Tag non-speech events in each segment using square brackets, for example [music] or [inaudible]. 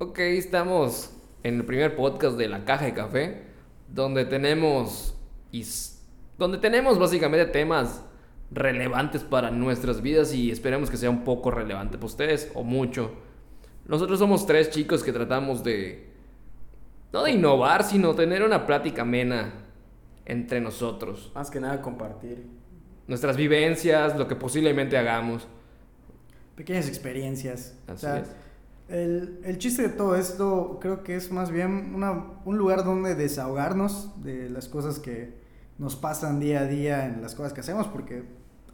Ok, estamos en el primer podcast de la caja de café, donde tenemos donde tenemos básicamente temas relevantes para nuestras vidas y esperemos que sea un poco relevante para ustedes o mucho. Nosotros somos tres chicos que tratamos de no de innovar, sino tener una plática amena entre nosotros. Más que nada compartir nuestras vivencias, lo que posiblemente hagamos. Pequeñas experiencias. Así es el, el, chiste de todo esto creo que es más bien una, un lugar donde desahogarnos de las cosas que nos pasan día a día en las cosas que hacemos, porque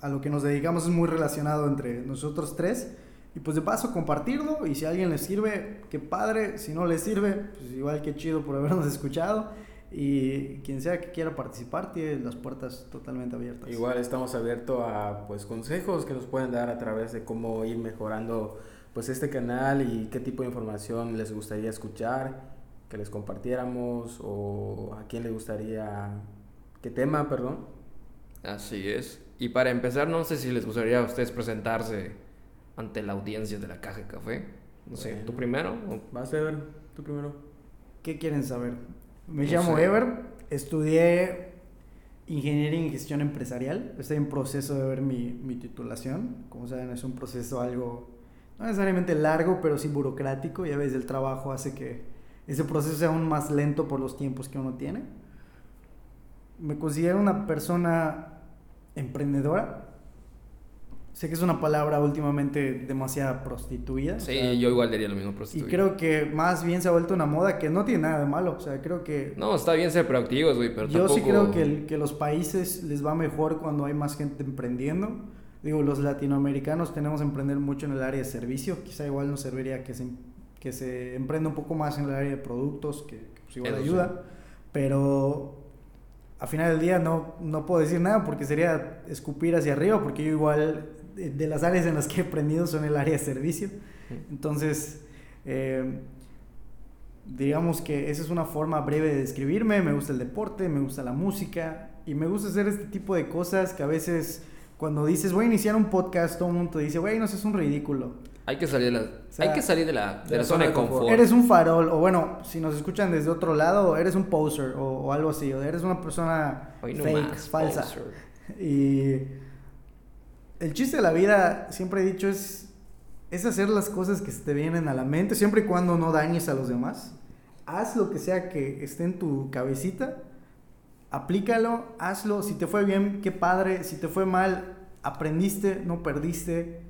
a lo que nos dedicamos es muy relacionado entre nosotros tres. Y pues de paso compartirlo y si a alguien le sirve, qué padre, si no le sirve, pues igual que chido por habernos [laughs] escuchado. Y quien sea que quiera participar tiene las puertas totalmente abiertas. Igual estamos abiertos a pues consejos que nos pueden dar a través de cómo ir mejorando pues este canal y qué tipo de información les gustaría escuchar, que les compartiéramos o a quién le gustaría, qué tema, perdón. Así es. Y para empezar, no sé si les gustaría a ustedes presentarse ante la audiencia de la Caja de Café. No sé, ¿tú primero? Vas, Ever, tú primero. ¿Qué quieren saber? Me llamo Ever, estudié Ingeniería en Gestión Empresarial. Estoy en proceso de ver mi, mi titulación. Como saben, es un proceso algo no necesariamente largo, pero sí burocrático, y a veces el trabajo hace que ese proceso sea aún más lento por los tiempos que uno tiene. Me considero una persona emprendedora. Sé que es una palabra últimamente demasiado prostituida. Sí, yo igual diría lo mismo, prostituida. Y creo que más bien se ha vuelto una moda que no tiene nada de malo. O sea, creo que... No, está bien ser proactivos, güey, pero Yo sí creo que, que los países les va mejor cuando hay más gente emprendiendo digo, los latinoamericanos tenemos que emprender mucho en el área de servicio, quizá igual nos serviría que se, que se emprenda un poco más en el área de productos, que, pues igual ayuda, pero a final del día no, no puedo decir nada porque sería escupir hacia arriba, porque yo igual de, las áreas en las que he aprendido son el área de servicio, entonces... Eh, digamos que esa es una forma breve de describirme, me gusta el deporte, me gusta la música y me gusta hacer este tipo de cosas que a veces cuando dices voy a iniciar un podcast, todo el mundo dice, güey, no es un ridículo. Hay que salir de la, hay que salir de la, de la zona de confort. Eres un farol, o bueno, si nos escuchan desde otro lado, eres un poser o, algo así, o eres una persona fake, falsa. [laughs] Y el chiste de la vida, siempre he dicho, es, es hacer las cosas que se te vienen a la mente, siempre y cuando no dañes a los demás. Haz lo que sea que esté en tu cabecita aplícalo, hazlo, si te fue bien, qué padre, si te fue mal, aprendiste, no perdiste.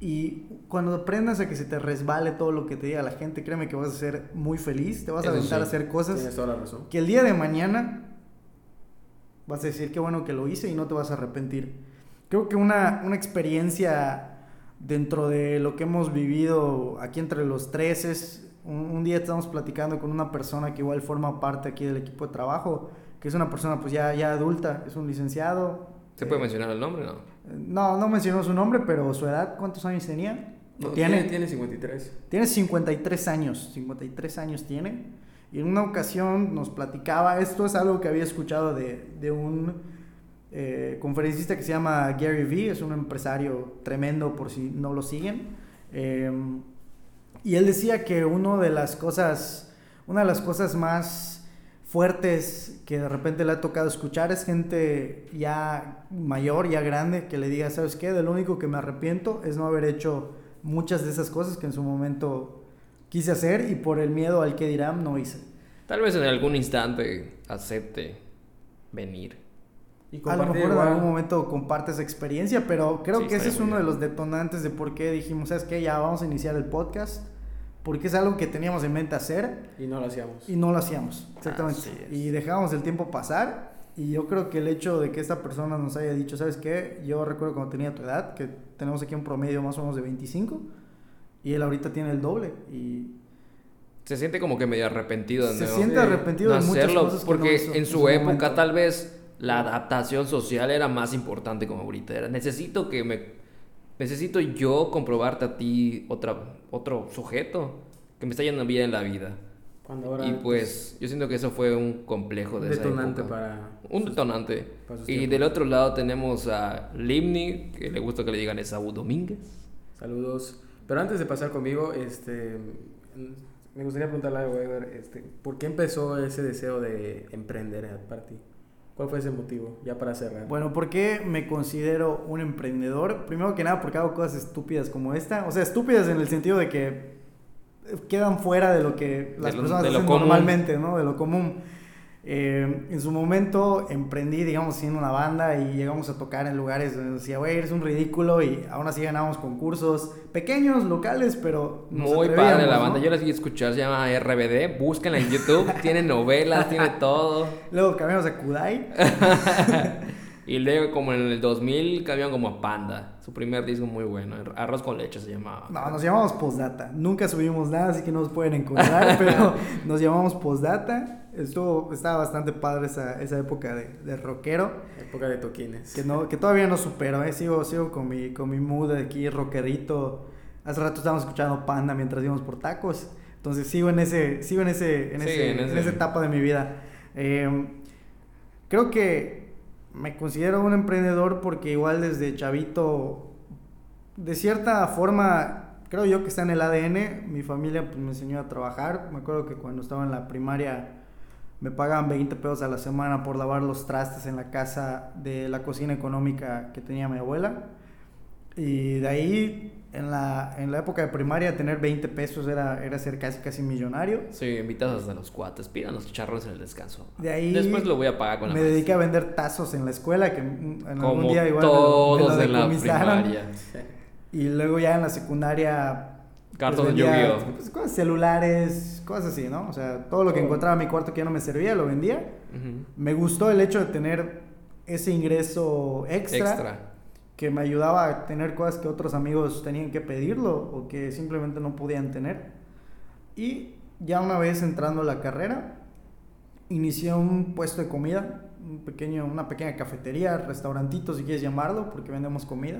Y cuando aprendas a que se te resbale todo lo que te diga la gente, créeme que vas a ser muy feliz, te vas a aventar a hacer cosas que el día de mañana vas a decir qué bueno que lo hice y no te vas a arrepentir. Creo que una, una experiencia dentro de lo que hemos vivido aquí entre los tres es, un, un día estamos platicando con una persona que igual forma parte aquí del equipo de trabajo que es una persona pues ya, ya adulta, es un licenciado. ¿Se puede eh, mencionar el nombre, no? No, no mencionó su nombre, pero su edad, ¿cuántos años tenía? tiene, tiene 53. Tiene 53 años, 53 años tiene. Y en una ocasión nos platicaba, esto es algo que había escuchado de, de un eh, conferencista que se llama Gary Vee, es un empresario tremendo por si no lo siguen. Em, y él decía que una de las cosas, una de las cosas más fuertes que de repente le ha tocado escuchar es gente ya mayor, ya grande, que le diga, ¿sabes qué? De lo único que me arrepiento es no haber hecho muchas de esas cosas que en su momento quise hacer y por el miedo al que dirán no hice. Tal vez en algún instante acepte venir. Y a lo mejor en algún momento comparte esa experiencia, pero creo que ese es uno de los detonantes de por qué dijimos, ¿sabes qué? Ya vamos a iniciar el podcast porque es algo que teníamos en mente hacer. Y no lo hacíamos. Y no lo hacíamos, exactamente. Y dejábamos el tiempo pasar. Y yo creo que el hecho de que esta persona nos haya dicho, ¿sabes qué? Yo recuerdo cuando tenía tu edad, que tenemos aquí un promedio más o menos de 25, y él ahorita tiene el doble. Y se siente como que medio arrepentido de Se siente arrepentido de muchas cosas porque en su, época tal vez la adaptación social era más importante como ahorita era. Necesito que me necesito yo comprobarte a ti otra, otro sujeto que me está yendo bien en la vida. y pues yo siento que eso fue un complejo de detonante para un detonante. y del otro lado tenemos a Limni, que le gusta que le digan Esaú Domínguez. Saludos. Pero antes de pasar conmigo, este me gustaría preguntarle a Weber, este, ¿por qué empezó ese deseo de emprender para ti? ¿Cuál fue ese motivo? Ya para cerrar. Bueno, ¿por qué me considero un emprendedor? Primero que nada, porque hago cosas estúpidas como esta. O sea, estúpidas en el sentido de que quedan fuera de lo que las personas hacen normalmente, ¿no? De lo común. Eh, en su momento emprendí, digamos, siendo una banda y llegamos a tocar en lugares donde decía, güey, eres un ridículo y aún así ganamos concursos pequeños, locales, pero... Muy padre la banda, yo la seguí escuchar, se llama RBD, búsquenla en YouTube, [laughs] tiene novelas, tiene todo. Luego cambiamos a Kudai. [laughs] Y luego, como en el 2000, cambiaron como a Panda. Su primer disco muy bueno. Arroz con leche se llamaba. No, nos llamamos Postdata. Nunca subimos nada, así que no nos pueden encontrar. [laughs] pero nos llamamos Postdata. Estuvo, estaba bastante padre esa, esa época de, de, rockero. Época de toquines. Que, no, que todavía no supero, ¿eh? Sigo, sigo con, mi, con mi mood aquí, rockerito. Hace rato estábamos escuchando Panda mientras íbamos por tacos. Entonces sigo en ese, sigo en ese, en, ese, en, esa etapa de mi vida. Eh, creo que me considero un emprendedor porque igual desde chavito, de cierta forma, creo yo que está en el ADN. Mi familia pues, me enseñó a trabajar. Me acuerdo que cuando estaba en la primaria me pagaban 20 pesos a la semana por lavar los trastes en la casa de la cocina económica que tenía mi abuela. Y de ahí en la, en la época de primaria tener 20 pesos era, era ser casi casi millonario. Sí, invitados a los cuates, pidan los chicharrones en el descanso. De ahí Después lo voy a pagar con la Me dediqué a vender tazos en la escuela, que en algún día igual todos en la primaria. Y luego ya en la secundaria... Cartas pues, de pues, cosas celulares, cosas así, ¿no? O sea, todo lo que encontraba en mi cuarto que ya no me servía, lo vendía. Me gustó el hecho de tener ese ingreso extra. extra que me ayudaba a tener cosas que otros amigos tenían que pedirlo o que simplemente no podían tener. Y ya una vez entrando a la carrera, inicié un puesto de comida, un pequeño, una pequeña cafetería, restaurantito si quieres llamarlo, porque vendemos comida.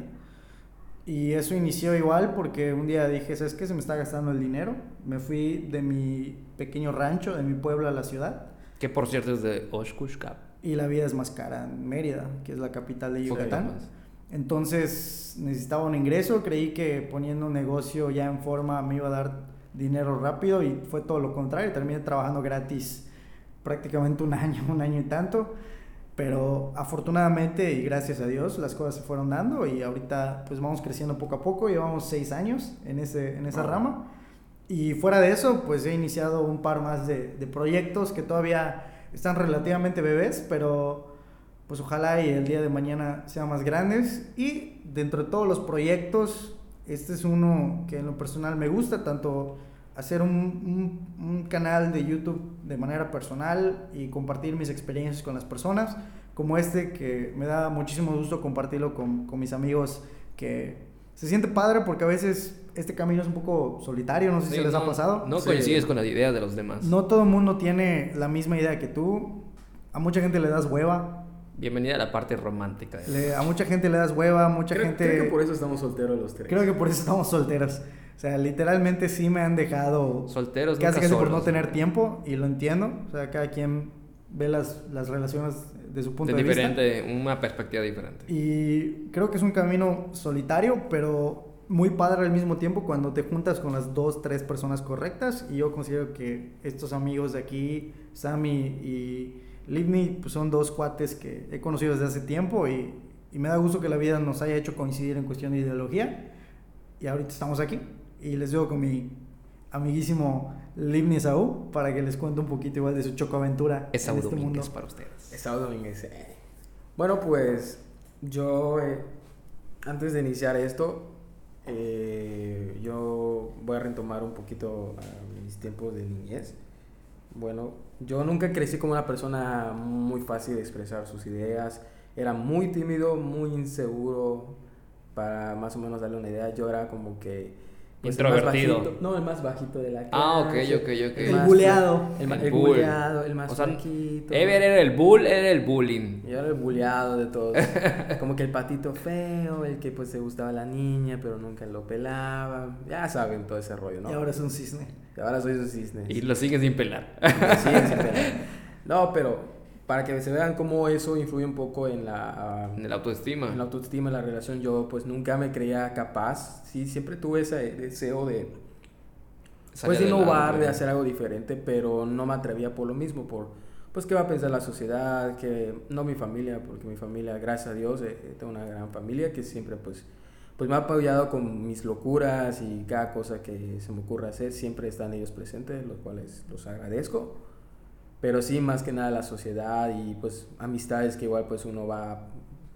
Y eso inició igual porque un día dije, ¿sabes qué? Se me está gastando el dinero. Me fui de mi pequeño rancho, de mi pueblo a la ciudad. Que por cierto es de Oshkushkap. Y la vida es más cara en Mérida, que es la capital de Yucatán. Entonces necesitaba un ingreso, creí que poniendo un negocio ya en forma me iba a dar dinero rápido y fue todo lo contrario, terminé trabajando gratis prácticamente un [laughs] año, un año y tanto, pero afortunadamente y gracias a Dios las cosas se fueron dando y ahorita pues vamos creciendo poco a poco, llevamos seis años en, ese, en esa rama. Y fuera de eso pues he iniciado un par más de, de proyectos que todavía están relativamente bebés, pero pues ojalá y el día de mañana sean más grandes. Y dentro de todos los proyectos, este es uno que en lo personal me gusta, tanto hacer un, un, canal de YouTube de manera personal y compartir mis experiencias con las personas, como este que me da muchísimo gusto compartirlo con, con mis amigos, que se siente padre porque a veces este camino es un poco solitario, no sé si les ha pasado. No coincides con las ideas de los demás. No todo el mundo tiene la misma idea que tú. A mucha gente le das hueva, Bienvenida a la parte romántica. a mucha gente le das hueva, mucha gente... Creo que por eso estamos solteros los tres. Creo que por eso estamos solteros. O sea, literalmente sí me han dejado... Solteros, Casi casi por no tener tiempo, y lo entiendo. O sea, cada quien ve las, las relaciones de su punto de, diferente, vista. Diferente, una perspectiva diferente. Y creo que es un camino solitario, pero muy padre al mismo tiempo cuando te juntas con las dos, tres personas correctas. Y yo considero que estos amigos de aquí, Sammy y Livni pues son dos cuates que he conocido desde hace tiempo y, y, me da gusto que la vida nos haya hecho coincidir en cuestión de ideología. Y ahorita estamos aquí y les dejo con mi amiguísimo Livni Saúl para que les cuente un poquito igual de su chocoaventura es en este mundo. para ustedes. Es Domínguez. Eh. Bueno, pues yo eh, antes de iniciar esto, eh, yo voy a retomar un poquito a mis tiempos de niñez. Bueno, yo nunca crecí como una persona muy fácil de expresar sus ideas. Era muy tímido, muy inseguro. Para más o menos darle una idea, yo era como que pues, Introvertido. no, el más bajito de la clase. Ah, ok, ok, ok. El buleado. El, el, buleado, el más bajito. Ever era el bull, era el bullying. Yo era el buleado de todos. [laughs] Como que el patito feo, el que pues se gustaba a la niña, pero nunca lo pelaba. Ya saben todo ese rollo, ¿no? Y ahora es un cisne. Y ahora soy un cisne. Y lo siguen sin pelar. Lo siguen sin pelar. [laughs] No, pero para que se vean cómo eso influye un poco en la... en la autoestima. En la autoestima, en la relación. Yo pues nunca me creía capaz. Sí, siempre tuve ese deseo de... pues innovar, de hacer algo diferente, pero no me atrevía por lo mismo, por pues qué va a pensar la sociedad, que no mi familia, porque mi familia, gracias a Dios, eh, tengo una gran familia que siempre pues, pues me ha apoyado con mis locuras y cada cosa que se me ocurra hacer, siempre están ellos presentes, los cuales los agradezco. Pero sí, más que nada la sociedad y pues amistades que igual pues uno va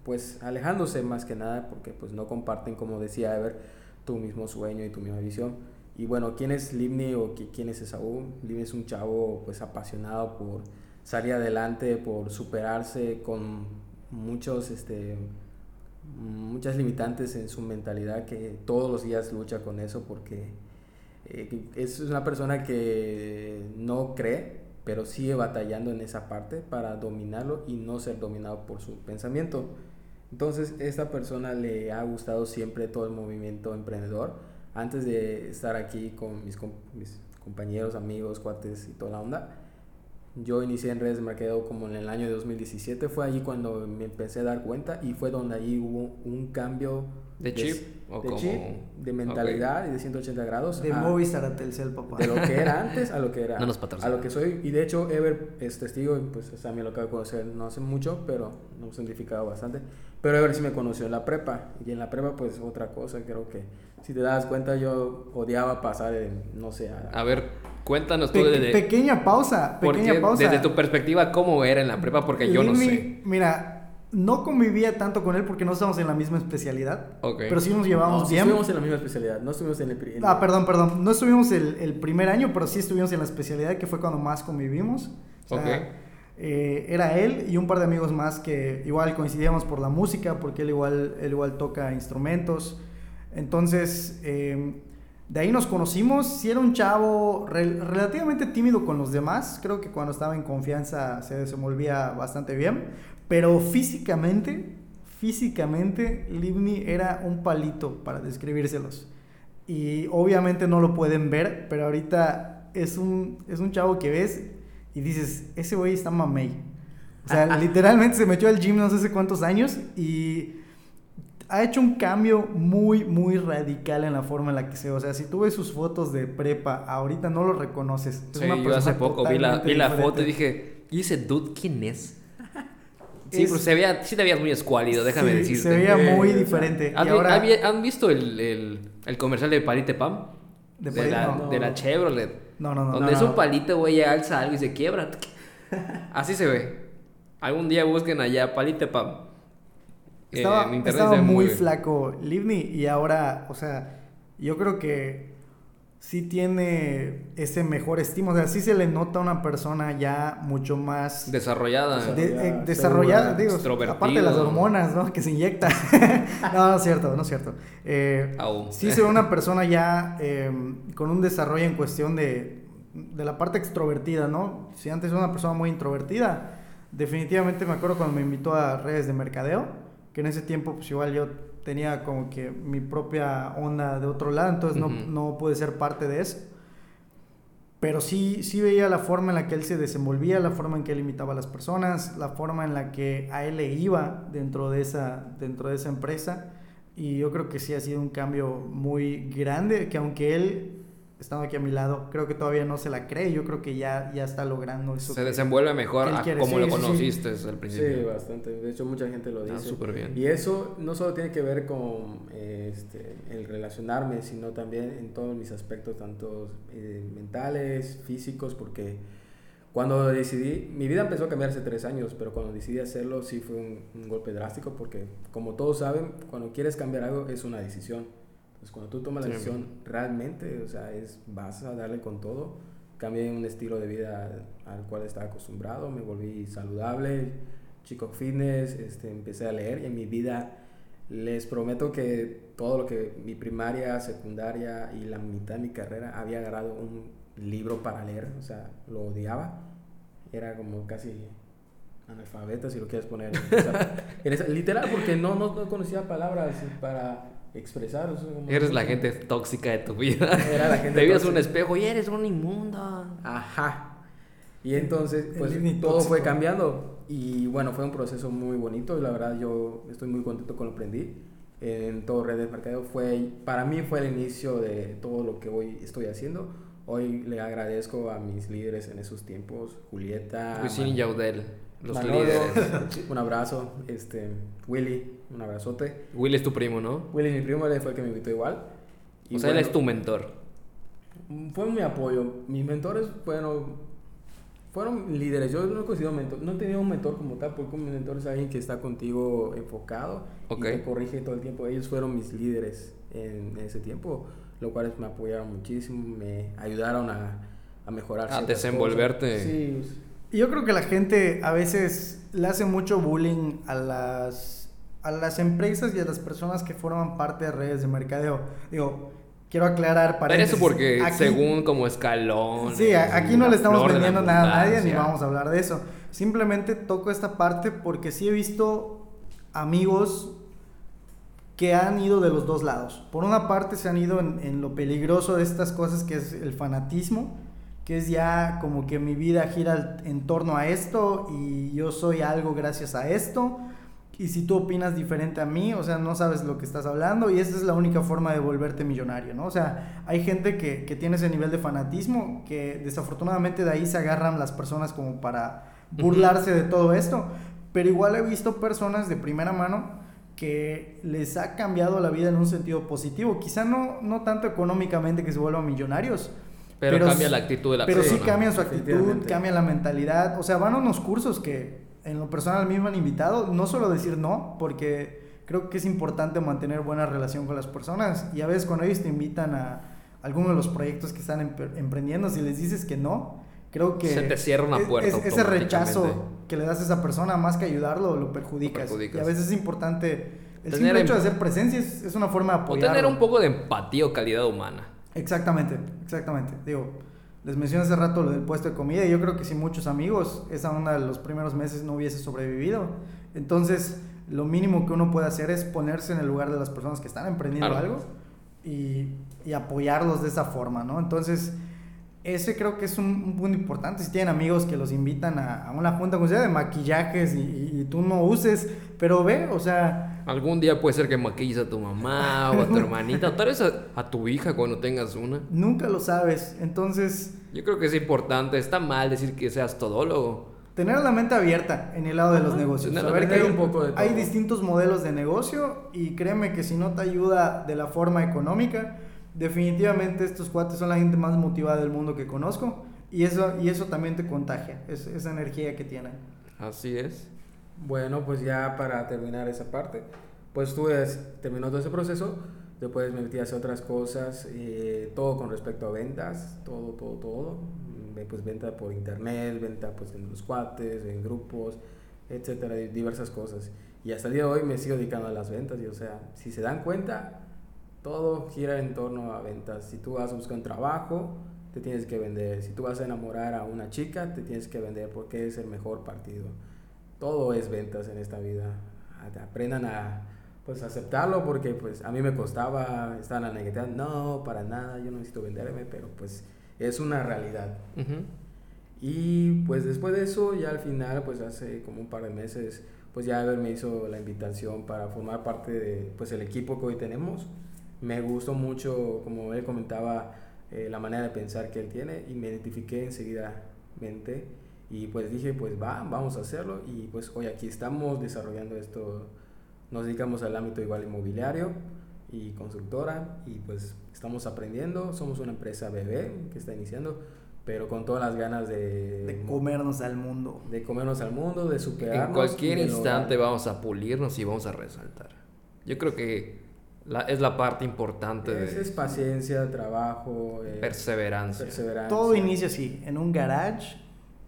pues alejándose más que nada porque pues no comparten, como decía Ever, tu mismo sueño y tu misma visión. Y bueno, ¿quién es Livni o quién es Esaú? Livni es un chavo pues apasionado por salir adelante, por superarse con muchos, este, muchas limitantes en su mentalidad que todos los días lucha con eso porque eh, es una persona que no cree, pero sigue batallando en esa parte para dominarlo y no ser dominado por su pensamiento. Entonces, esta persona le ha gustado siempre todo el movimiento emprendedor. Antes de estar aquí con mis, mis compañeros, amigos, cuates y toda la onda, yo inicié en redes de mercadeo como en el año 2017, fue allí cuando me empecé a dar cuenta y fue donde ahí hubo un cambio de, chip, de, chip, de mentalidad y de 180 grados. De Movistar a Telcel, papá. De lo que era [laughs] antes a lo que era. No nos a lo que soy. Y de hecho, Ever es testigo, pues también lo acabo de conocer no hace mucho, pero nos hemos identificado bastante. Pero Ever sí me conoció en la prepa. Y en la prepa, pues otra cosa, creo que si te das cuenta, yo odiaba pasar, en, no sé. A, ver, cuéntanos tú desde. Pequeña pausa, pequeña pausa. Desde tu perspectiva, ¿cómo era en la prepa? Porque yo no sé. Mira, no convivía tanto con él porque no estábamos en la misma especialidad. Pero sí nos llevábamos no, bien. Sí estuvimos en la misma especialidad, no estuvimos en el... Ah, perdón, perdón. No estuvimos el, el, primer año, pero sí estuvimos en la especialidad que fue cuando más convivimos. O eh, era él y un par de amigos más que igual coincidíamos por la música, porque él igual, él igual toca instrumentos. Entonces, em, de ahí nos conocimos. Si era un chavo relativamente tímido con los demás, creo que cuando estaba en confianza se desenvolvía bastante bien, pero físicamente, físicamente, Livni era un palito para describírselos. Y obviamente no lo pueden ver, pero ahorita es un, es un chavo que ves y dices, ese güey está mamey. O sea, literalmente se metió al gym no sé cuántos años y ha hecho un cambio muy, muy radical en la forma en la que se ve. O sea, si tú ves sus fotos de prepa, ahorita no lo reconoces. Es sí, yo hace poco vi la, vi la foto y dije, ¿y ese dude quién es? [laughs] Sí, pero se veía, sí te veías muy escuálido, déjame sí, decirte. Se veía muy diferente. ¿Han, ¿Han visto el, el, el, comercial de Palite Pam? De, de, la, de la Chevrolet. No, no, no. Donde es un palito, güey, alza algo y se quiebra. [laughs] Así se ve. Algún día busquen allá Palite Pam. Estaba, estaba muy, flaco Livni y ahora, o sea, yo creo que sí tiene ese mejor estímulo. O sea, sí se le nota a una persona ya mucho más... Desarrollada. desarrollada, digo, aparte de las hormonas, ¿no? Que se inyecta. [laughs] no, no es cierto, no es cierto. Eh, sí se ve una persona ya em, con un desarrollo en cuestión de, de la parte extrovertida, ¿no? Si antes era una persona muy introvertida, definitivamente me acuerdo cuando me invitó a redes de mercadeo que en ese tiempo pues igual yo tenía como que mi propia onda de otro lado, entonces no, no pude ser parte de eso. Pero sí, sí veía la forma en la que él se desenvolvía, la forma en que él imitaba a las personas, la forma en la que a él le iba dentro de esa, dentro de esa empresa. Y yo creo que sí ha sido un cambio muy grande, que aunque él estando aquí a mi lado, creo que todavía no se la cree. Yo creo que ya, ya está logrando eso. Se desenvuelve mejor a como lo conociste al principio. Sí, bastante. De hecho, mucha gente lo ah, dice. súper bien. Y eso no solo tiene que ver con este, el relacionarme, sino también en todos mis aspectos, tanto eh, mentales, físicos, porque cuando decidí, mi vida empezó a cambiar hace tres años, pero cuando decidí hacerlo sí fue un, un golpe drástico, porque como todos saben, cuando quieres cambiar algo es una decisión pues cuando tú tomas la decisión realmente, o sea, es, vas a darle con todo. Cambié un estilo de vida al cual estaba acostumbrado, me volví saludable, chico fitness, este, empecé a leer y en mi vida les prometo que todo lo que mi primaria, secundaria y la mitad de mi carrera había agarrado un libro para leer, o sea, lo odiaba. Era como casi analfabeta, si lo quieres poner. [laughs] literal, porque no, no, no conocía palabras para expresar. eres la gente tóxica de tu vida. Era la gente [laughs] Te veías un espejo y eres un inmundo. Ajá. Y entonces, pues todo fue cambiando. Y bueno, fue un proceso muy bonito. Y la verdad, yo estoy muy contento con lo que aprendí. En todo redes de mercadeo fue, para mí fue el inicio de todo lo que hoy estoy haciendo. Hoy le agradezco a mis líderes en esos tiempos, Julieta. Y Yaudel, los Manolo. [laughs] Un abrazo, este, Willy, un abrazote. Will es tu primo, ¿no? Willy, mi primo, él fue el que me invitó igual. Y o sea, él bueno, es tu mentor. Fue mi apoyo. Mis mentores fueron, fueron líderes. Yo no he considerado mentor. No he tenido un mentor como tal, porque un mentor es alguien que está contigo enfocado Ok. y te corrige todo el tiempo. Ellos fueron mis líderes en ese tiempo, lo cual me apoyaron muchísimo, me ayudaron a, a mejorar. A desenvolverte. cosas. Sí, Y Yo creo que la gente a veces le hace mucho bullying a las, a las empresas y a las personas que forman parte de redes de mercadeo. Digo, quiero aclarar para eso porque según como escalón. Sí, aquí no le estamos vendiendo nada a nadie ni vamos a hablar de eso. Simplemente toco esta parte porque sí he visto amigos que han ido de los dos lados. Por una parte se han ido en, en lo peligroso de estas cosas que es el fanatismo, que es ya como que mi vida gira en torno a esto y yo soy algo gracias a esto. Y si tú opinas diferente a mí, o sea, no sabes lo que estás hablando y esa es la única forma de volverte millonario, ¿no? O sea, hay gente que, que tiene ese nivel de fanatismo que desafortunadamente de ahí se agarran las personas como para burlarse de todo esto. Pero igual he visto personas de primera mano que les ha cambiado la vida en un sentido positivo. Quizá no, no tanto económicamente que se vuelvan millonarios. Pero, cambia sí- la actitud de la pero sí persona. cambian su actitud, Efectivamente. cambia la mentalidad. O sea, van a unos cursos que en lo personal a mí me han invitado. No solo decir no, porque creo que es importante mantener buena relación con las personas. Y a veces cuando ellos te invitan a alguno de los proyectos que están empre- emprendiendo, si les dices que no, creo que... Se te cierra una es- puerta es- ese rechazo que le das a esa persona, más que ayudarlo, lo perjudicas. Lo perjudicas. Y a veces es importante... El Tener simple hecho de em- hacer presencia es, es una forma de O apoyar. tener un poco de empatía o calidad humana. Exactamente, exactamente. Digo, les mencioné hace rato lo del puesto de comida y yo creo que si muchos amigos esa onda de los primeros meses no hubiese sobrevivido. Entonces, lo mínimo que uno puede hacer es ponerse en el lugar de las personas que están emprendiendo Claro. algo y, y apoyarlos de esa forma, ¿no? Entonces, ese creo que es un, un punto importante. Si tienen amigos que los invitan a, a una junta con de maquillajes y, y- y tú no uses, pero ve, o sea, Algún día puede ser que maquilles a tu mamá o a tu hermanita, o tal vez a, a tu hija cuando tengas una. nunca lo sabes. Entonces, Yo creo que es importante, está mal decir que seas todólogo. Tener la mente abierta en el lado de los Ajá, negocios. Saber que hay, un poco de todo. hay distintos modelos de negocio y créeme que si no te ayuda de la forma económica, definitivamente estos cuates son la gente más motivada del mundo que conozco y eso, y eso también te contagia, es- esa energía que tienen. Así es. Bueno, pues ya para terminar esa parte, pues tú terminó todo ese proceso, después me metí a hacer otras cosas, eh, todo con respecto a ventas, todo, todo, todo, Mm, pues venta por internet, venta pues en los cuates, en grupos, etcétera, di- diversas cosas. Y hasta el día de hoy me sigo dedicando a las ventas, y o sea, si se dan cuenta, todo gira en torno a ventas. Si tú vas a buscar un trabajo, te tienes que vender. Si tú vas a enamorar a una chica, te tienes que vender porque es el mejor partido. Todo es ventas en esta vida. Aprendan a pues aceptarlo porque pues a mí me costaba estar en la negativa. No, para nada, yo no necesito venderme, pero pues es una realidad. Ujú. Y pues después de eso, ya al final, pues hace como un par de meses, pues ya Ever me hizo la invitación para formar parte de pues el equipo que hoy tenemos. Me gustó mucho, como él comentaba, eh, la manera de pensar que él tiene y me identifiqué enseguidamente y pues dije, pues va, vamos a hacerlo y pues hoy aquí estamos desarrollando esto, nos dedicamos al ámbito igual inmobiliario y constructora y pues estamos aprendiendo, somos una empresa bebé que está iniciando, pero con todas las ganas de, De comernos al mundo. de comernos al mundo, de superarnos. En cualquier instante lograr- vamos a pulirnos y vamos a resaltar. Yo creo que la- es la parte importante Es, de es paciencia, trabajo, eh, perseverancia. perseverancia. Todo inicia así, en un garage,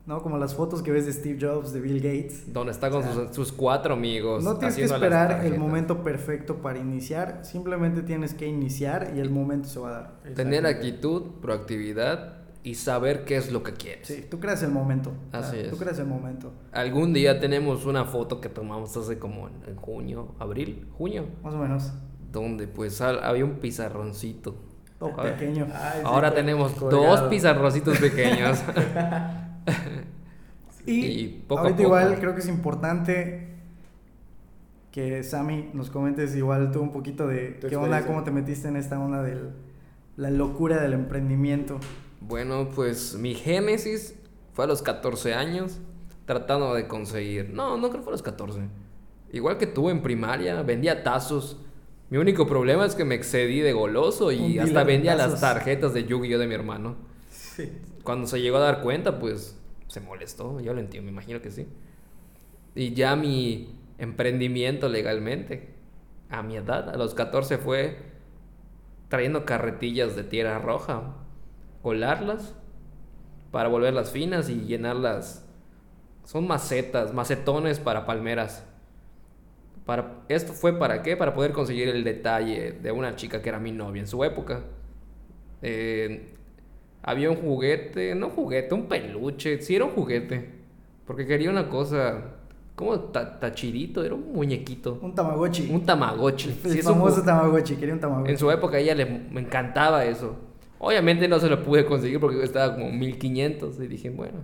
¿no? Como las fotos que ves de Steve Jobs, de Bill Gates. Donde está con O sea, sus, sus cuatro amigos. No tienes que esperar el momento perfecto para iniciar, simplemente tienes que iniciar y el momento se va a dar. Tener actitud, proactividad y saber qué es lo que quieres. Sí, tú creas el momento. Así Tú es. creas el momento. Algún día tenemos una foto que tomamos hace como en, junio, abril, junio, Más o menos. donde pues había un pizarroncito. Ver. pequeño. Ay, Ahora tenemos colgado. dos pizarroncitos pequeños. [laughs] [laughs] [laughs] Y, Y poco a ahorita poco. igual creo que es importante que Sammy nos comentes igual tú un poquito de qué onda, cómo te metiste en esta onda de la locura del emprendimiento. Bueno, pues mi génesis fue a los 14 años tratando de conseguir. No, no creo que fue a los 14. Igual que tú en primaria, vendía tazos. Mi único problema es que me excedí de goloso y hasta vendía las tarjetas de Yu-Gi-Oh de mi hermano. Sí. Cuando se llegó a dar cuenta, pues se molestó. Yo lo entiendo, me imagino que sí. Y ya mi emprendimiento legalmente, a mi edad, a los 14 fue trayendo carretillas de tierra roja, colarlas para volverlas finas y llenarlas. Son macetas, macetones para palmeras. Para, ¿Esto fue para qué? Para poder conseguir el detalle de una chica que era mi novia en su época. Eh, había un juguete, no juguete, un peluche, sí era un juguete. Porque quería una cosa, como tachirito, era un muñequito. Un tamagotchi. Un tamagotchi. El famoso tamagotchi, quería un tamagotchi. En su época a ella le me encantaba eso. Obviamente no se lo pude conseguir porque estaba como 1500 y dije, bueno,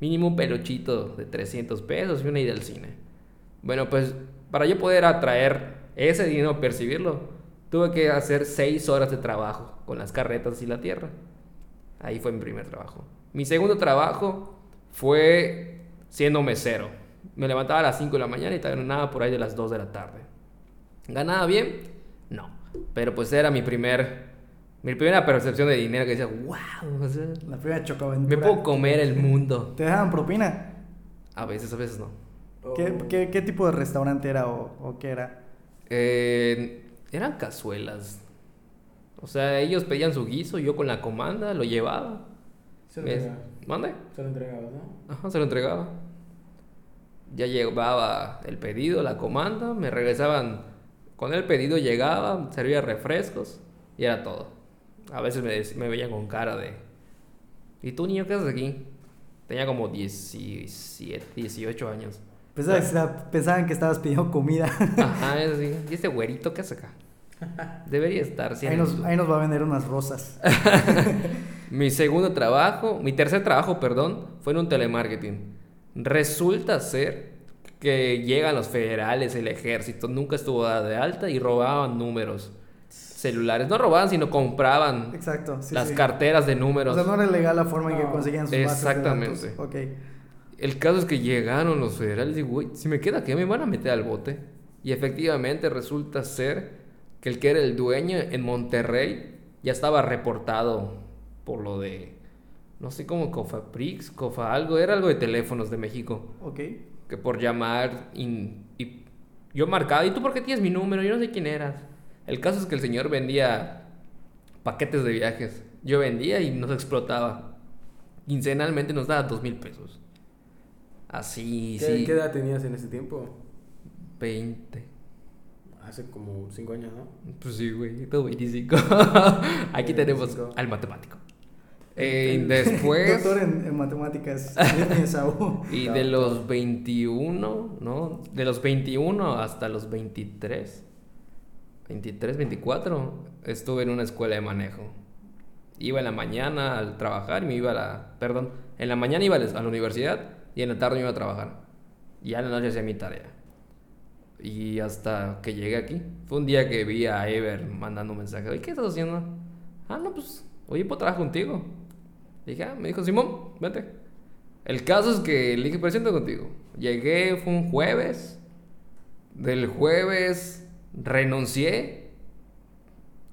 mínimo un peluchito de 300 pesos y una ida al cine. Bueno, pues para yo poder atraer ese dinero, percibirlo, tuve que hacer 6 horas de trabajo con las carretas y la tierra. Ahí fue mi primer trabajo. Mi segundo trabajo fue siendo mesero. Me levantaba a las 5 de la mañana y terminaba por ahí de las 2 de la tarde. ¿Ganaba bien? No. Pero pues era mi primer mi primera percepción de dinero que decía, wow. la primera chocaventura. Me puedo comer el mundo. ¿Te dejaban propina? A veces, a veces no. ¿Qué, qué, tipo de restaurante era o, o qué era? Eh, eran cazuelas. O sea, ellos pedían su guiso, yo con la comanda lo llevaba. Se lo entregaba. ¿Mande? Se lo entregaba, ¿no? Ajá, se lo entregaba. Ya llevaba el pedido, la comanda, me regresaban. Con el pedido llegaba, servía refrescos y era todo. A veces me, me veían con cara de. ¿Y tú, niño, qué haces aquí? Tenía como 17, 18 años. Pensaban, que estabas pidiendo comida. Ajá, es así. [laughs] ¿Y ese güerito qué hace acá? [laughs] Debería estar. ahí, nos, ahí nos va a vender unas rosas. [laughs] [laughs] mi segundo trabajo, mi tercer trabajo, perdón, fue en un telemarketing. Resulta ser que llegan los federales, el ejército, nunca estuvo de alta y robaban números celulares. No robaban, sino compraban Exacto, las carteras de números. O sea, no era legal la forma en que conseguían sus Exactamente. Ok. El caso es que llegaron los federales y, güey, si me queda aquí, me van a meter al bote. Y efectivamente resulta ser que el que era el dueño en Monterrey ya estaba reportado por lo de, no sé cómo, Cofaprix, Cofa algo, era algo de teléfonos de México. Ok. Que por llamar y, yo marcaba, ¿y tú por qué tienes mi número? Yo no sé quién eras. El caso es que el señor vendía paquetes de viajes. Yo vendía y nos explotaba. Quincenalmente nos daba dos mil pesos. Así, ¿Qué, sí. ¿Qué edad tenías en ese tiempo? Veinte. Hace como cinco años, ¿no? Pues sí, güey, [laughs] todo 25. Aquí tenemos al matemático. Eh, después. Doctor en, [laughs] matemáticas. [laughs] y de los 21, ¿no? De los 21 hasta los 23 23, 24, estuve en una escuela de manejo. Iba en la mañana al trabajar y me iba a la... Perdón, en la mañana iba a la universidad y en la tarde me iba a trabajar. Y ya en la noche hacía mi tarea. Y hasta que llegué aquí. Fue un día que vi a Ever mandando un mensaje. Oye, ¿qué estás haciendo? Ah, no, pues, oye, puedo trabajar contigo. dije, ah, me dijo, Simón, vete. El caso es que le dije, presento contigo. Llegué, fue un jueves. Del jueves renuncié.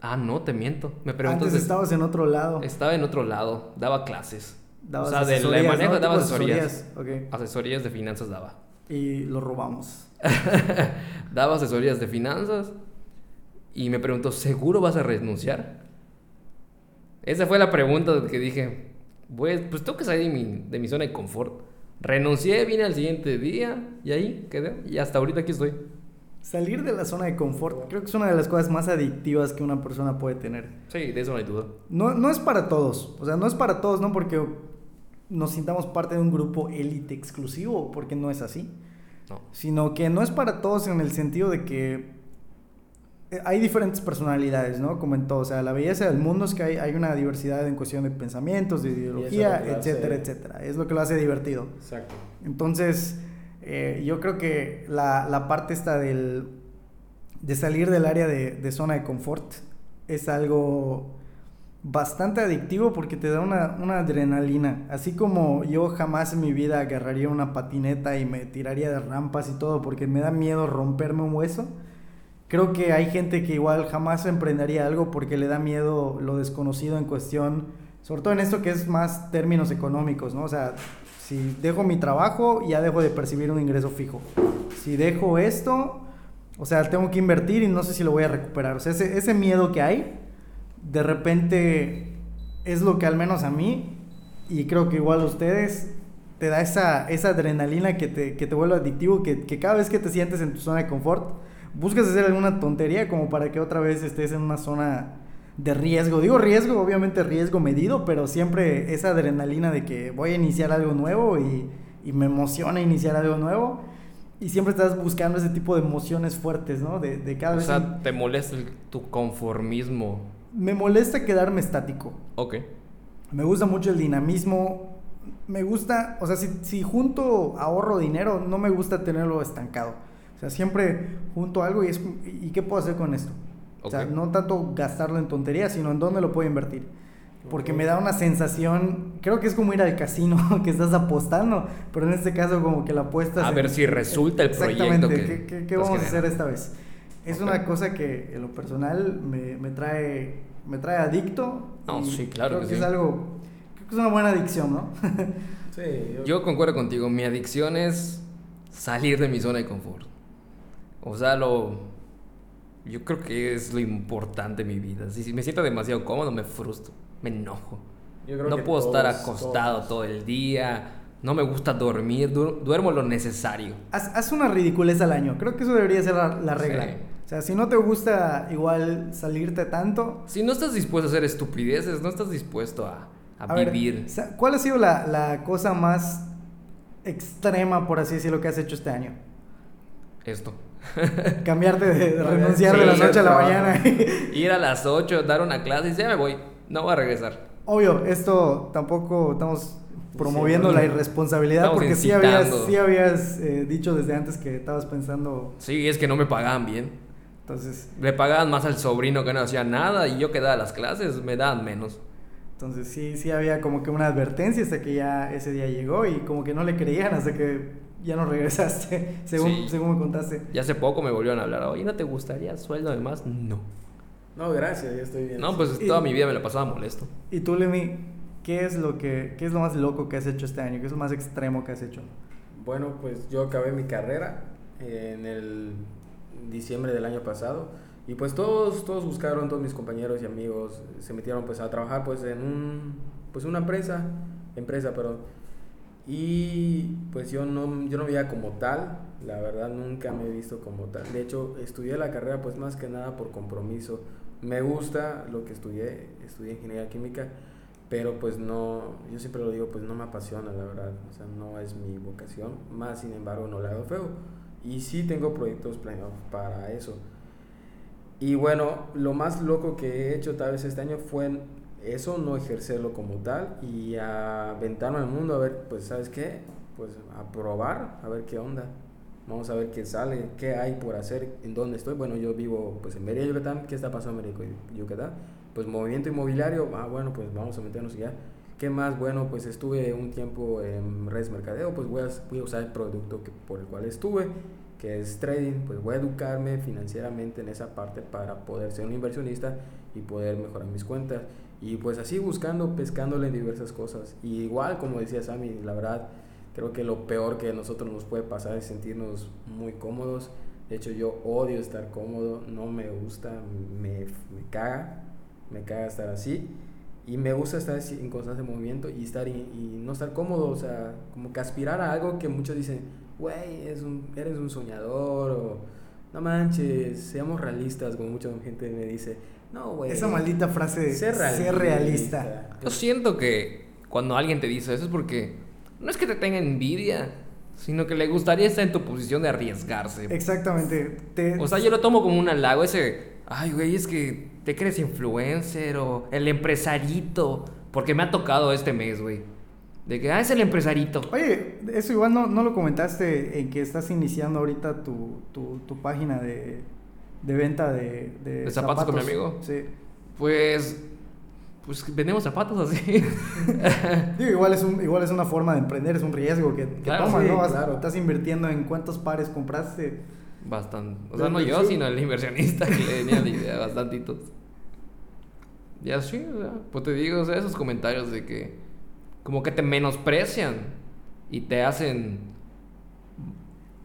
Ah, no, te miento. Me preguntas. Antes estabas en otro lado. Estaba en otro lado, daba clases. o sea, de manejo daba asesorías. Asesorías de finanzas daba. Y lo robamos. [laughs] daba asesorías de finanzas y me preguntó, ¿seguro vas a renunciar? Esa fue la pregunta que dije, pues, pues tengo que salir de mi, de mi zona de confort. Renuncié, vine al siguiente día y ahí quedé. Y hasta ahorita aquí estoy. Salir de la zona de confort creo que es una de las cosas más adictivas que una persona puede tener. Sí, de eso no hay duda. No, no es para todos, o sea, no es para todos, ¿no? Porque nos sintamos parte de un grupo élite exclusivo, porque no es así. No. Sino que no es para todos en el sentido de que eh, hay diferentes personalidades, ¿no? Como en todo, o sea, la belleza del mundo es que hay, hay una diversidad en cuestión de pensamientos, de ideología, etcétera, etcétera. Es lo que lo hace divertido. Exacto. Entonces eh, yo creo que la, la, parte esta del, de salir del área de, de, zona de confort es algo bastante adictivo porque te da una, una, adrenalina. Así como yo jamás en mi vida agarraría una patineta y me tiraría de rampas y todo porque me da miedo romperme un hueso. Creo que hay gente que igual jamás emprendería algo porque le da miedo lo desconocido en cuestión, sobre todo en esto que es más términos económicos, ¿no? O sea, si dejo mi trabajo, ya dejo de percibir un ingreso fijo. Si dejo esto, o sea, tengo que invertir y no sé si lo voy a recuperar. O sea, ese, ese miedo que hay, de repente es lo que al menos a mí, y creo que igual a ustedes, te da esa, esa adrenalina que te, que te vuelve adictivo, que, que cada vez que te sientes en tu zona de confort, buscas hacer alguna tontería como para que otra vez estés en una zona de riesgo. Digo riesgo, obviamente riesgo medido, pero siempre esa adrenalina de que voy a iniciar algo nuevo y, me emociona iniciar algo nuevo. Y siempre estás buscando ese tipo de emociones fuertes, ¿no? De, de cada o vez. O sea, te molesta tu conformismo. Me molesta quedarme estático. Ok. Me gusta mucho el dinamismo. Me gusta, o sea, si, si junto ahorro dinero, no me gusta tenerlo estancado. O sea, siempre junto algo y es, ¿y qué puedo hacer con esto? O sea, no tanto gastarlo en tonterías, sino en dónde lo puedo invertir. Porque me da una sensación, creo que es como ir al casino, [laughs] que estás apostando, pero en este caso como que la apuesta... A ver si resulta el proyecto que ¿qué, qué, vamos a hacer esta vez? Es una cosa que en lo personal me, me, trae, me trae adicto. No, sí, claro. Creo que, es algo, creo que es una buena adicción, ¿no? sí. [laughs] Yo... yo concuerdo contigo, mi adicción es salir de mi zona de confort. O sea, lo yo creo que es lo importante en mi vida. Si me siento demasiado cómodo, me frustro, me enojo. no puedo estar acostado todo el día. No me gusta dormir, duermo lo necesario. Haz, una ridiculez al año. Creo que eso debería ser la, regla. O sea, si no te gusta igual salirte tanto. Si no estás dispuesto a hacer estupideces, no estás dispuesto a, vivir. ¿Cuál ha sido la, la cosa más extrema, por así decirlo, que has hecho este año? Esto. [laughs] Cambiarte de, [laughs] renunciar de la noche a la mañana. [laughs] Ir a las 8, dar una clase y ya me voy. No voy a regresar. Obvio, esto tampoco estamos promoviendo la irresponsabilidad porque sí habías, sí habías eh, dicho desde antes que estabas pensando... Sí, es que no me pagaban bien. Entonces... Le pagaban más al sobrino que no hacía nada y yo que daba las clases me daban menos. Entonces sí, sí había como que una advertencia hasta que ya ese día llegó y como que no le creían hasta que ya no regresaste, [laughs] según, según me contaste. Ya hace poco me volvieron a hablar, oye, ¿no te gustaría sueldo además? No. No, gracias, ya estoy bien. No, pues toda mi vida me la pasaba molesto. ¿Y tú, Lemmy, qué es lo que qué es lo más loco que has hecho este año? ¿Qué es lo más extremo que has hecho? Bueno, pues yo acabé mi carrera en el diciembre del año pasado y pues todos todos buscaron todos mis compañeros y amigos se metieron pues a trabajar pues en un pues una empresa, empresa, pero y pues yo no, yo no veía como tal, la verdad nunca me he visto como tal. De hecho, estudié la carrera pues más que nada por compromiso. Me gusta lo que estudié, estudié ingeniería química, pero pues no, yo siempre lo digo, pues no me apasiona, la verdad. O sea, no es mi vocación, más sin embargo no le hago feo. Y sí tengo proyectos planeados para eso. Y bueno, lo más loco que he hecho tal vez este año fue eso, no ejercerlo como tal y aventarme al mundo a ver, pues, ¿sabes qué? Pues a probar, a ver qué onda. Vamos a ver qué sale, qué hay por hacer, en dónde estoy. Bueno, yo vivo pues en Mérida, Yucatán. ¿Qué está pasando en Mérida, Yucatán? Pues movimiento inmobiliario. Ah, bueno, pues vamos a meternos ya. ¿Qué más? Bueno, pues estuve un tiempo en redes mercadeo, pues voy a, voy a usar el producto que, por el cual estuve, que es trading. Pues voy a educarme financieramente en esa parte para poder ser un inversionista y poder mejorar mis cuentas. Y pues así buscando, pescándole en diversas cosas. Y igual, como decía Sammy, la verdad, creo que lo peor que a nosotros nos puede pasar es sentirnos muy cómodos. De hecho, yo odio estar cómodo, no me gusta, me, me caga, me caga estar así. Y me gusta estar en constante movimiento y, estar y, no estar cómodo, o sea, como que aspirar a algo que muchos dicen, güey, eres un, eres un soñador, o no manches, seamos realistas, como mucha gente me dice no, güey. Esa maldita frase de ser realista. Yo siento que cuando alguien te dice eso es porque no es que te tenga envidia, sino que le gustaría estar en tu posición de arriesgarse. Exactamente. O sea, yo lo tomo como un halago ese, ay, güey, es que te crees influencer o el empresarito, porque me ha tocado este mes, güey. De que, ah, es el empresarito. Oye, eso igual no, no lo comentaste en que estás iniciando ahorita tu, tu, tu página de, de venta de, de, zapatos, con mi amigo. Sí. Pues pues vendemos zapatos así. [laughs] Digo, igual es, un, igual es una forma de emprender, es un riesgo que, que Claro, tomas, sí, ¿no? Vas- claro. Estás invirtiendo en cuántos pares compraste. Bastante. O sea, no pues yo, sino el inversionista que le tenía la idea, bastantitos. Y así, o sea, pues te digo, o sea, esos comentarios de que como que te menosprecian y te hacen...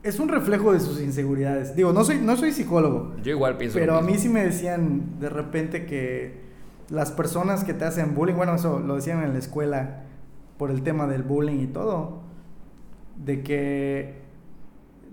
Es un reflejo de sus inseguridades. Digo, no soy, no soy psicólogo, Yo igual pienso... pero a mí sí me decían de repente que las personas que te hacen bullying, bueno, eso lo decían en la escuela por el tema del bullying y todo, de que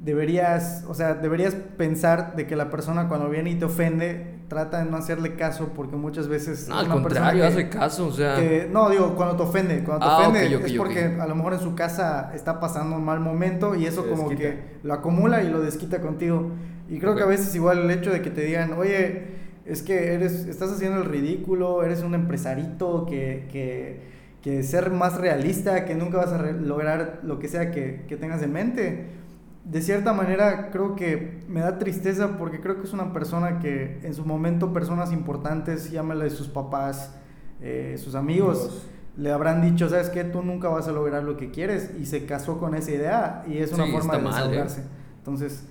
deberías, o sea, deberías pensar de que la persona cuando viene y te ofende trata de no hacerle caso porque muchas veces No, al una persona contrario, que- hace caso, o sea... que- no, digo, cuando te ofende, cuando te Ah, ofende ok, ok, es porque a lo mejor en su casa está pasando un mal momento y eso Se como desquita. que lo acumula y lo desquita contigo. Y creo que a veces igual el hecho de que te digan, oye, es que eres, estás haciendo el ridículo, eres un empresarito, que, que, que ser más realista, que nunca vas a re- lograr lo que sea que, que tengas en mente. De cierta manera creo que me da tristeza porque creo que es una persona que en su momento personas importantes, llámale sus papás, eh, sus amigos, Amigos. le habrán dicho, sabes que tú nunca vas a lograr lo que quieres y se casó con esa idea y es una Sí, forma de mal, ¿eh? Entonces,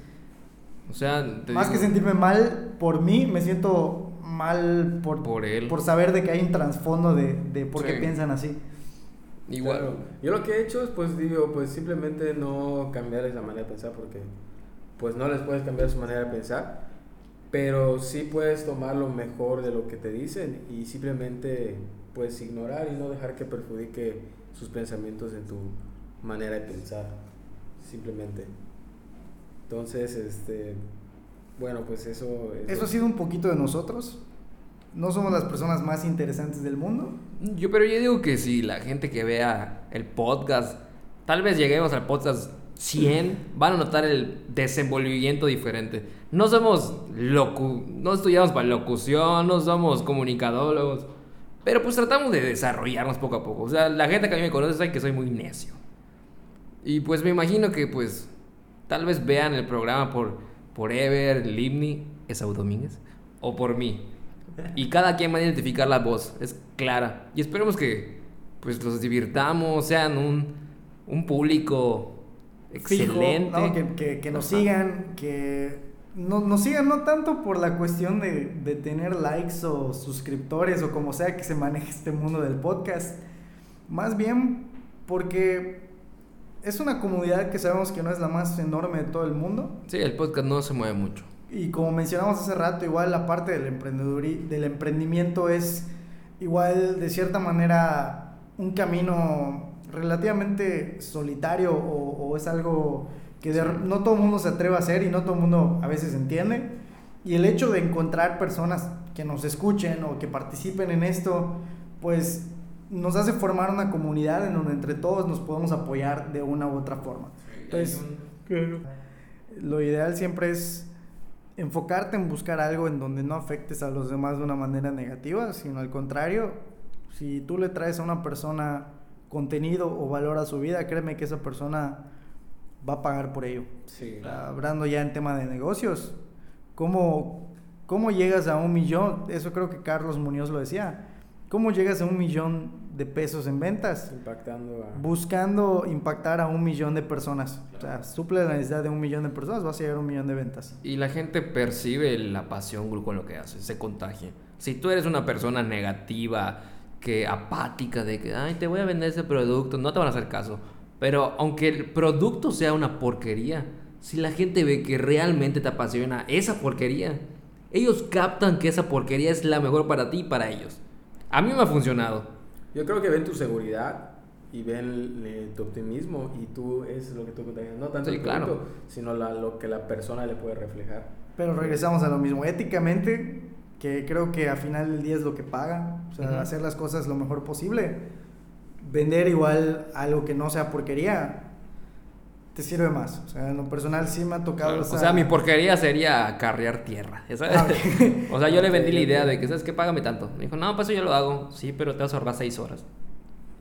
O sea, te más que sentirme mal por mí, me siento mal por, Por él. por saber de que hay un trasfondo de, de por qué piensan así. Igual. Claro. Yo lo que he hecho es, pues, digo, pues simplemente no cambiarles la manera de pensar porque, pues, no les puedes cambiar su manera de pensar, pero sí puedes tomar lo mejor de lo que te dicen y simplemente, pues, ignorar y no dejar que perjudique sus pensamientos en tu manera de pensar, simplemente. Entonces, este, bueno, pues eso... Eso ha sido un poquito de nosotros. No somos las personas más interesantes del mundo. Yo, pero yo digo que si la gente que vea el podcast, tal vez lleguemos al podcast 100, [laughs] van a notar el desenvolvimiento diferente. No somos locu no estudiamos para locución, no somos comunicadólogos, pero pues tratamos de desarrollarnos poco a poco. O sea, la gente que a mí me conoce sabe que soy muy necio. Y pues me imagino que pues tal vez vean el programa por, por Ever, Livni, Esaú Domínguez, o por mí. [laughs] Y cada quien va a identificar la voz, es clara. Y esperemos que pues los divirtamos, sean un, un público Fijo, excelente. ¿no? Que, que- que nos Ajá. sigan, que no- nos sigan no tanto por la cuestión de, de tener likes o suscriptores o como sea que se maneje este mundo del podcast. Más bien porque es una comunidad que sabemos que no es la más enorme de todo el mundo. Sí, el podcast no se mueve mucho. Y como mencionamos hace rato, igual la parte del, emprendeduri- del emprendimiento es igual de cierta manera un camino relativamente solitario o, o es algo que de- no todo el mundo se atreve a hacer y no todo el mundo a veces entiende. Y el hecho de encontrar personas que nos escuchen o que participen en esto, pues nos hace formar una comunidad en donde entre todos nos podemos apoyar de una u otra forma. Entonces, lo ideal siempre es enfocarte en buscar algo en donde no afectes a los demás de una manera negativa, sino al contrario, si tú le traes a una persona contenido o valor a su vida, créeme que esa persona va a pagar por ello. Sí. Hablando ya en tema de negocios, ¿cómo, ¿cómo llegas a un millón? Eso creo que Carlos Muñoz lo decía. ¿Cómo llegas a un millón de pesos en ventas? Impactando a... Buscando impactar a un millón de personas. O sea, suple la necesidad de un millón de personas, vas a llegar a un millón de ventas. Y la gente percibe la pasión con lo que haces, se contagia. Si tú eres una persona negativa, que apática, de que, ay, te voy a vender ese producto, no te van a hacer caso. Pero aunque el producto sea una porquería, si la gente ve que realmente te apasiona esa porquería, ellos captan que esa porquería es la mejor para ti y para ellos. A mí me ha funcionado. Yo creo que ven tu seguridad y ven eh, tu optimismo y tú es lo que tú contagias. No tanto Sí, el claro. producto, sino la- lo que la persona le puede reflejar. Pero regresamos a lo mismo. Éticamente, que creo que al final del día es lo que paga. O sea, Ujú. hacer las cosas lo mejor posible. Vender igual algo que no sea porquería, te sirve más. O sea, en lo personal sí me ha tocado. O esa- sea, mi porquería sería acarrear tierra. Ah, [laughs] o sea, yo le vendí la idea de que, ¿sabes qué? Págame tanto. Me dijo, no, pues eso yo lo hago. Sí, pero te vas a ahorrar seis horas.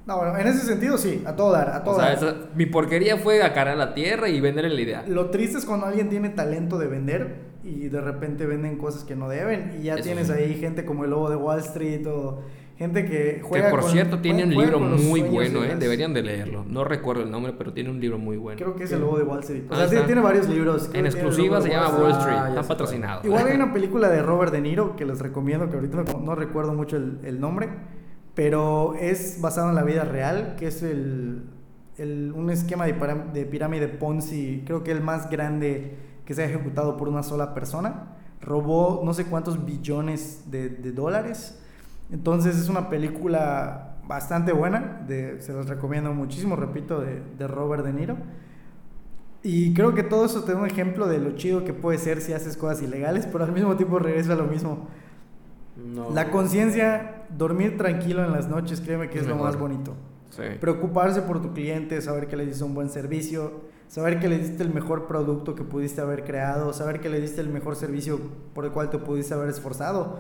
No, bueno, en ese sentido sí, a todo dar, a todo O sea, dar. esa- mi porquería fue acarrear la tierra y venderle la idea. Lo triste es cuando alguien tiene talento de vender y de repente venden cosas que no deben y ya Eso tienes sí. ahí gente como el lobo de Wall Street o Gente que juega Que por cierto tiene un libro muy bueno, ¿eh? Deberían de leerlo. No recuerdo el nombre, pero tiene un libro muy bueno. Creo que es el lobo de Wall Street. O sea, tiene, varios libros. En exclusiva se llama Wall Street. Ah, Está patrocinado. Igual hay [laughs] una película de Robert De Niro que les recomiendo, que ahorita no, recuerdo mucho el, nombre, pero es basado en la vida real, que es el, un esquema de, de pirámide Ponzi, creo que el más grande que se ha ejecutado por una sola persona. Robó no sé cuántos billones de, de dólares entonces es una película bastante buena, de, se los recomiendo muchísimo, repito, de, Robert De Niro. Y creo que todo eso te da un ejemplo de lo chido que puede ser si haces cosas ilegales, pero al mismo tiempo regresa a lo mismo. La conciencia, dormir tranquilo en las noches, créeme que es, lo más bonito. Preocuparse por tu cliente, saber que le diste un buen servicio, saber que le diste el mejor producto que pudiste haber creado, saber que le diste el mejor servicio por el cual te pudiste haber esforzado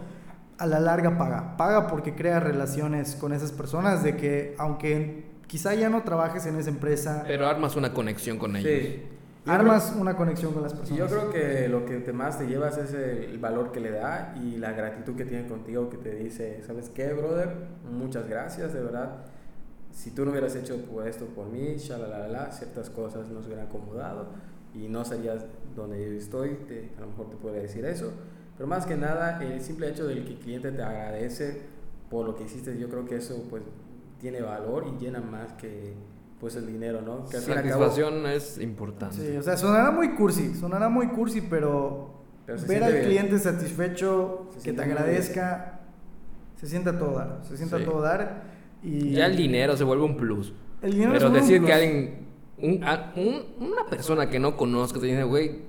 a la larga paga. Paga porque crea relaciones con esas personas de que aunque quizá ya no trabajes en esa empresa... Pero armas una conexión con ellos. Sí. Armas una conexión con las personas. Yo creo que lo que te más te llevas es el valor que le da y la gratitud que tiene contigo, que te dice, ¿sabes qué, brother? Muchas gracias, de verdad. Si tú no hubieras hecho esto por mí, shalalala, ciertas cosas no se hubieran acomodado y no serías donde yo estoy, a lo mejor te podría decir eso pero más que nada, el simple hecho del que el cliente te agradece por lo que hiciste, yo creo que eso pues tiene valor y llena más que pues el dinero, ¿no? Que Satisfacción es importante. Sí, o sea, sonará muy cursi, sonará muy cursi, pero, ver al cliente satisfecho, que te agradezca, se sienta todo dar, se sienta todo dar. Y ya el dinero se vuelve un plus. El dinero pero decir que alguien, una persona que no conozca te dice, güey,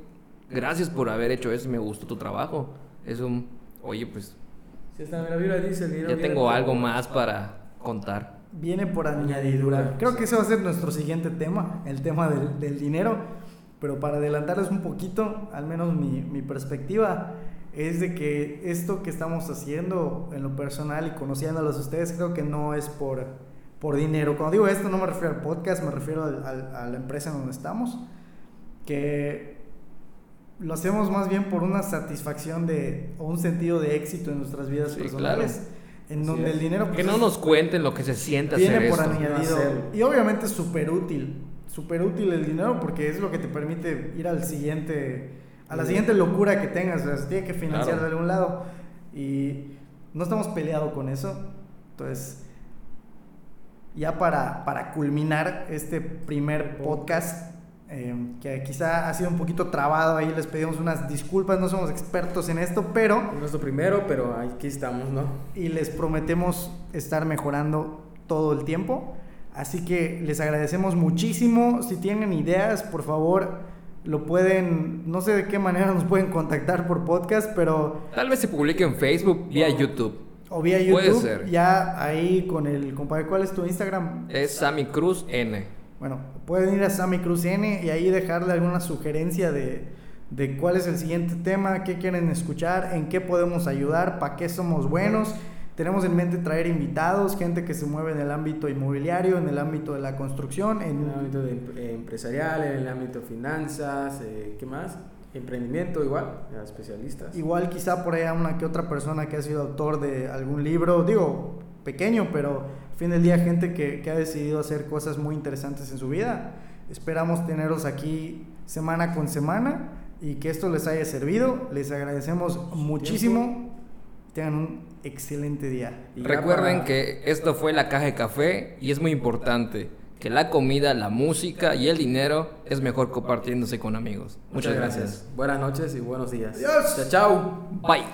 gracias por haber hecho eso, me gustó tu trabajo. Es un, oye, pues... ya tengo algo más para contar. Viene por añadidura. Creo que ese va a ser nuestro siguiente tema, el tema del, dinero. Pero para adelantarles un poquito, al menos mi, mi perspectiva, es de que esto que estamos haciendo en lo personal y conociéndolos a ustedes, creo que no es por, por dinero. Cuando digo esto, no me refiero al podcast, me refiero a la empresa en donde estamos. Que lo hacemos más bien por una satisfacción de, o un sentido de éxito en nuestras vidas personales. En donde el dinero... que pues, no nos cuenten lo que se siente viene por añadido. Y obviamente es súper útil. Súper útil el dinero porque es lo que te permite ir al siguiente... A la siguiente locura que tengas. O sea, se tiene que financiar de algún lado. Y no estamos peleados con eso. Entonces, ya para, para culminar este primer podcast Em, que quizá ha sido un poquito trabado ahí, les pedimos unas disculpas, no somos expertos en esto, pero... No es nuestro primero, pero aquí estamos, ¿no? Y les prometemos estar mejorando todo el tiempo, así que les agradecemos muchísimo, si tienen ideas, por favor, lo pueden, no sé de qué manera nos pueden contactar por podcast, pero... Tal vez se publique en Facebook, vía YouTube. O vía YouTube. Puede ser. Ya ahí con el compadre, ¿cuál es tu Instagram? Es Sammy Cruz N. Bueno, pueden ir a Sammy Cruz N y ahí dejarle alguna sugerencia de, de cuál es el siguiente tema, qué quieren escuchar, en qué podemos ayudar, para qué somos buenos. Tenemos en mente traer invitados, gente que se mueve en el ámbito inmobiliario, en el ámbito de la construcción, en, el ámbito de, eh, empresarial, en el ámbito de finanzas, eh, ¿qué más? Emprendimiento igual, especialistas. Igual quizá por ahí una que otra persona que ha sido autor de algún libro, digo, pequeño, pero fin del día gente que, que, ha decidido hacer cosas muy interesantes en su vida. Esperamos tenerlos aquí semana con semana y que esto les haya servido. Les agradecemos muchísimo. Tengan un excelente día. Recuerden que esto fue la caja de café y es muy importante que la comida, la música y el dinero es mejor compartiéndose con amigos. Muchas, gracias. Buenas noches y buenos días. Chao, chao. Bye.